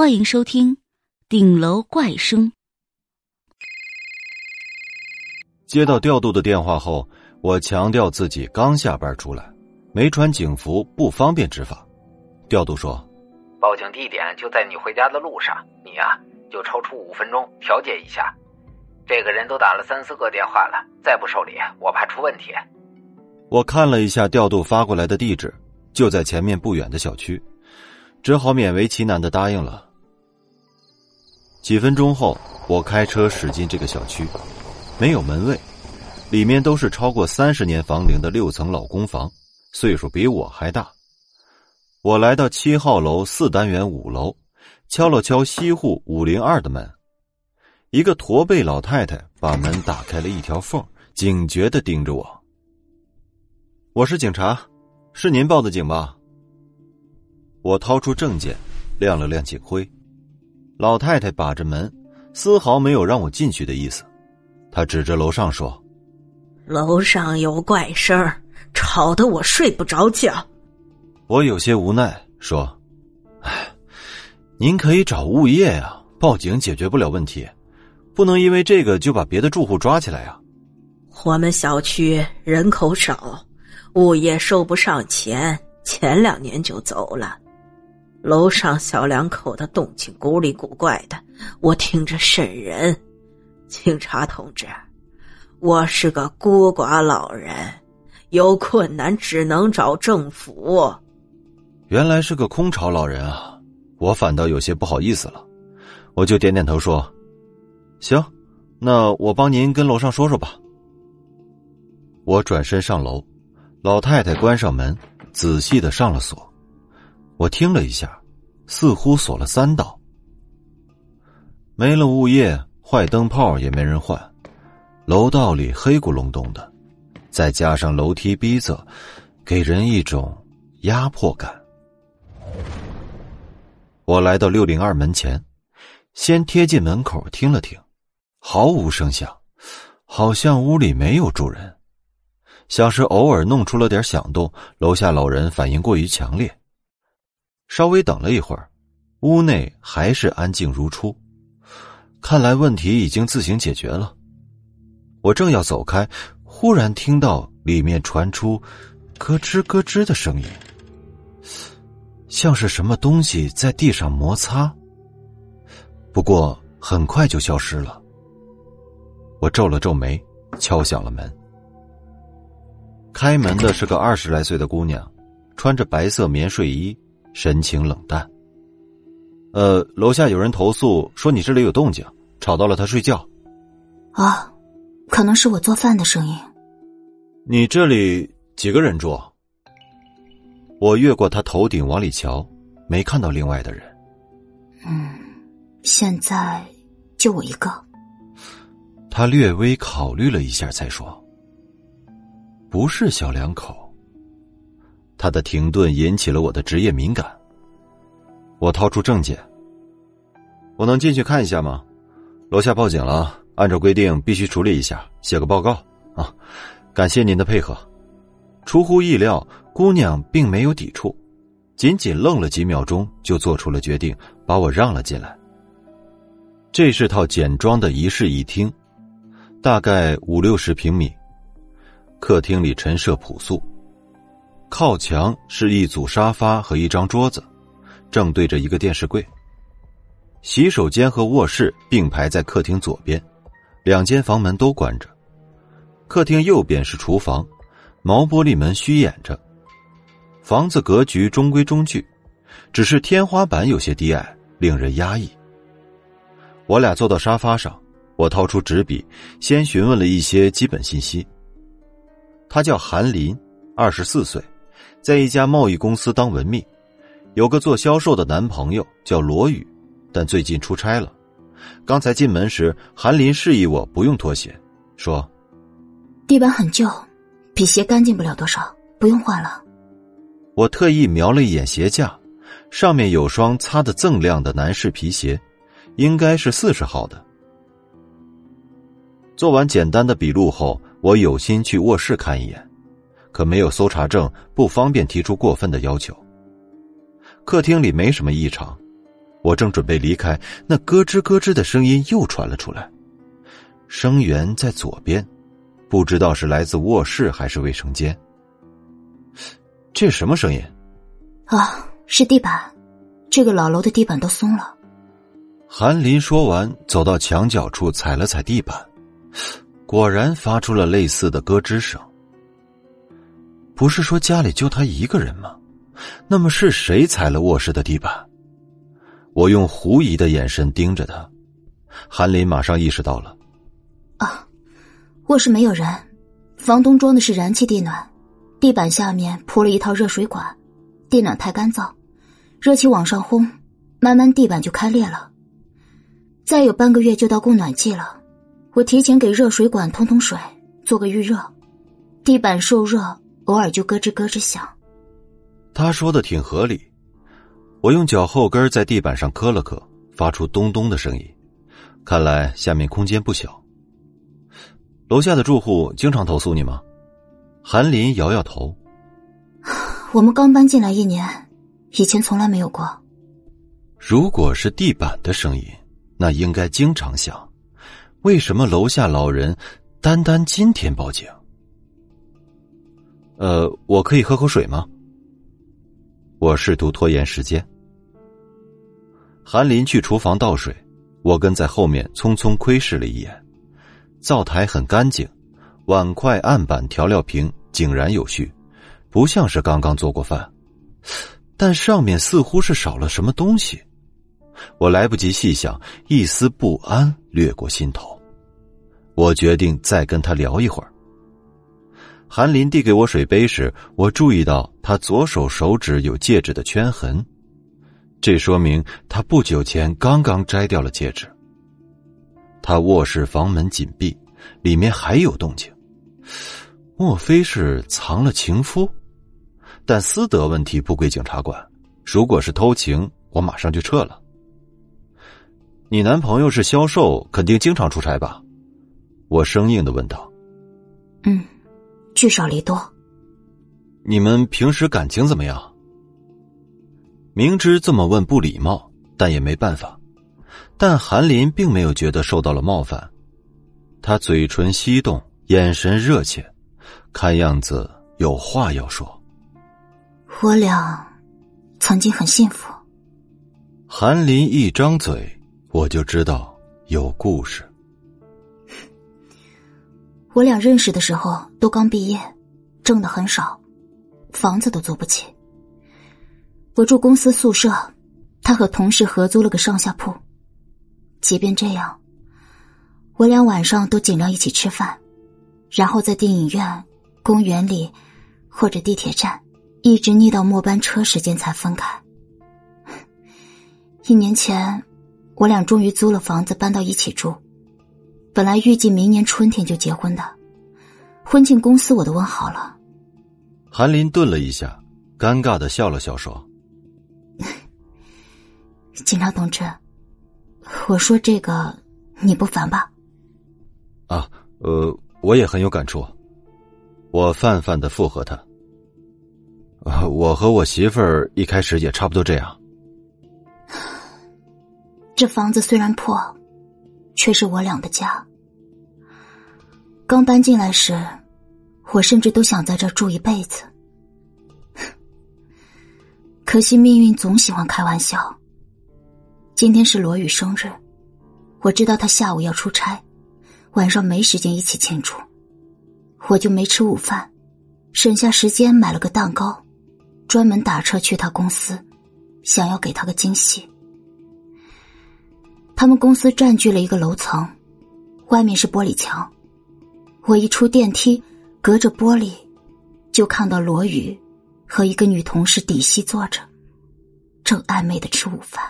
欢迎收听《顶楼怪声》。接到调度的电话后，我强调自己刚下班出来，没穿警服，不方便执法。调度说：“报警地点就在你回家的路上，你呀就抽出五分钟调解一下。这个人都打了三四个电话了，再不受理，我怕出问题。”我看了一下调度发过来的地址，就在前面不远的小区，只好勉为其难的答应了。几分钟后，我开车驶进这个小区，没有门卫，里面都是超过三十年房龄的六层老公房，岁数比我还大。我来到七号楼四单元五楼，敲了敲西户五零二的门，一个驼背老太太把门打开了一条缝，警觉的盯着我。我是警察，是您报的警吧？我掏出证件，亮了亮警徽。老太太把着门，丝毫没有让我进去的意思。她指着楼上说：“楼上有怪声，吵得我睡不着觉。”我有些无奈说：“哎，您可以找物业呀，报警解决不了问题，不能因为这个就把别的住户抓起来呀。”我们小区人口少，物业收不上钱，前两年就走了。楼上小两口的动静古里古怪的，我听着瘆人。警察同志，我是个孤寡老人，有困难只能找政府。原来是个空巢老人啊，我反倒有些不好意思了，我就点点头说：“行，那我帮您跟楼上说说吧。”我转身上楼，老太太关上门，仔细的上了锁。我听了一下，似乎锁了三道。没了物业，坏灯泡也没人换，楼道里黑咕隆咚的，再加上楼梯逼仄，给人一种压迫感。我来到六零二门前，先贴近门口听了听，毫无声响，好像屋里没有住人，像是偶尔弄出了点响动。楼下老人反应过于强烈。稍微等了一会儿，屋内还是安静如初，看来问题已经自行解决了。我正要走开，忽然听到里面传出咯吱咯吱的声音，像是什么东西在地上摩擦。不过很快就消失了。我皱了皱眉，敲响了门。开门的是个二十来岁的姑娘，穿着白色棉睡衣。神情冷淡。呃，楼下有人投诉说你这里有动静，吵到了他睡觉。啊，可能是我做饭的声音。你这里几个人住？我越过他头顶往里瞧，没看到另外的人。嗯，现在就我一个。他略微考虑了一下，才说：“不是小两口。”他的停顿引起了我的职业敏感。我掏出证件，我能进去看一下吗？楼下报警了，按照规定必须处理一下，写个报告啊！感谢您的配合。出乎意料，姑娘并没有抵触，仅仅愣了几秒钟，就做出了决定，把我让了进来。这是套简装的一室一厅，大概五六十平米，客厅里陈设朴素。靠墙是一组沙发和一张桌子，正对着一个电视柜。洗手间和卧室并排在客厅左边，两间房门都关着。客厅右边是厨房，毛玻璃门虚掩着。房子格局中规中矩，只是天花板有些低矮，令人压抑。我俩坐到沙发上，我掏出纸笔，先询问了一些基本信息。他叫韩林，二十四岁。在一家贸易公司当文秘，有个做销售的男朋友叫罗宇，但最近出差了。刚才进门时，韩林示意我不用脱鞋，说：“地板很旧，比鞋干净不了多少，不用换了。”我特意瞄了一眼鞋架，上面有双擦得锃亮的男士皮鞋，应该是四十号的。做完简单的笔录后，我有心去卧室看一眼。可没有搜查证，不方便提出过分的要求。客厅里没什么异常，我正准备离开，那咯吱咯吱的声音又传了出来。声源在左边，不知道是来自卧室还是卫生间。这什么声音？啊，是地板，这个老楼的地板都松了。韩林说完，走到墙角处踩了踩地板，果然发出了类似的咯吱声。不是说家里就他一个人吗？那么是谁踩了卧室的地板？我用狐疑的眼神盯着他，韩林马上意识到了。啊，卧室没有人，房东装的是燃气地暖，地板下面铺了一套热水管，地暖太干燥，热气往上轰，慢慢地板就开裂了。再有半个月就到供暖季了，我提前给热水管通通水，做个预热，地板受热。偶尔就咯吱咯吱响，他说的挺合理。我用脚后跟在地板上磕了磕，发出咚咚的声音。看来下面空间不小。楼下的住户经常投诉你吗？韩林摇摇头。我们刚搬进来一年，以前从来没有过。如果是地板的声音，那应该经常响。为什么楼下老人单单今天报警？呃，我可以喝口水吗？我试图拖延时间。韩林去厨房倒水，我跟在后面匆匆窥视了一眼。灶台很干净，碗筷、案板、调料瓶井然有序，不像是刚刚做过饭。但上面似乎是少了什么东西，我来不及细想，一丝不安掠过心头。我决定再跟他聊一会儿。韩林递给我水杯时，我注意到他左手手指有戒指的圈痕，这说明他不久前刚刚摘掉了戒指。他卧室房门紧闭，里面还有动静，莫非是藏了情夫？但私德问题不归警察管，如果是偷情，我马上就撤了。你男朋友是销售，肯定经常出差吧？我生硬的问道。嗯。聚少离多。你们平时感情怎么样？明知这么问不礼貌，但也没办法。但韩林并没有觉得受到了冒犯，他嘴唇翕动，眼神热切，看样子有话要说。我俩曾经很幸福。韩林一张嘴，我就知道有故事。我俩认识的时候都刚毕业，挣的很少，房子都租不起。我住公司宿舍，他和同事合租了个上下铺。即便这样，我俩晚上都尽量一起吃饭，然后在电影院、公园里或者地铁站，一直腻到末班车时间才分开。一年前，我俩终于租了房子，搬到一起住。本来预计明年春天就结婚的，婚庆公司我都问好了。韩林顿了一下，尴尬的笑了笑，说：“ 警察同志，我说这个你不烦吧？”啊，呃，我也很有感触。我泛泛的附和他：“我和我媳妇儿一开始也差不多这样。这房子虽然破。”却是我俩的家。刚搬进来时，我甚至都想在这住一辈子。可惜命运总喜欢开玩笑。今天是罗宇生日，我知道他下午要出差，晚上没时间一起庆祝，我就没吃午饭，省下时间买了个蛋糕，专门打车去他公司，想要给他个惊喜。他们公司占据了一个楼层，外面是玻璃墙。我一出电梯，隔着玻璃，就看到罗宇和一个女同事底细坐着，正暧昧的吃午饭。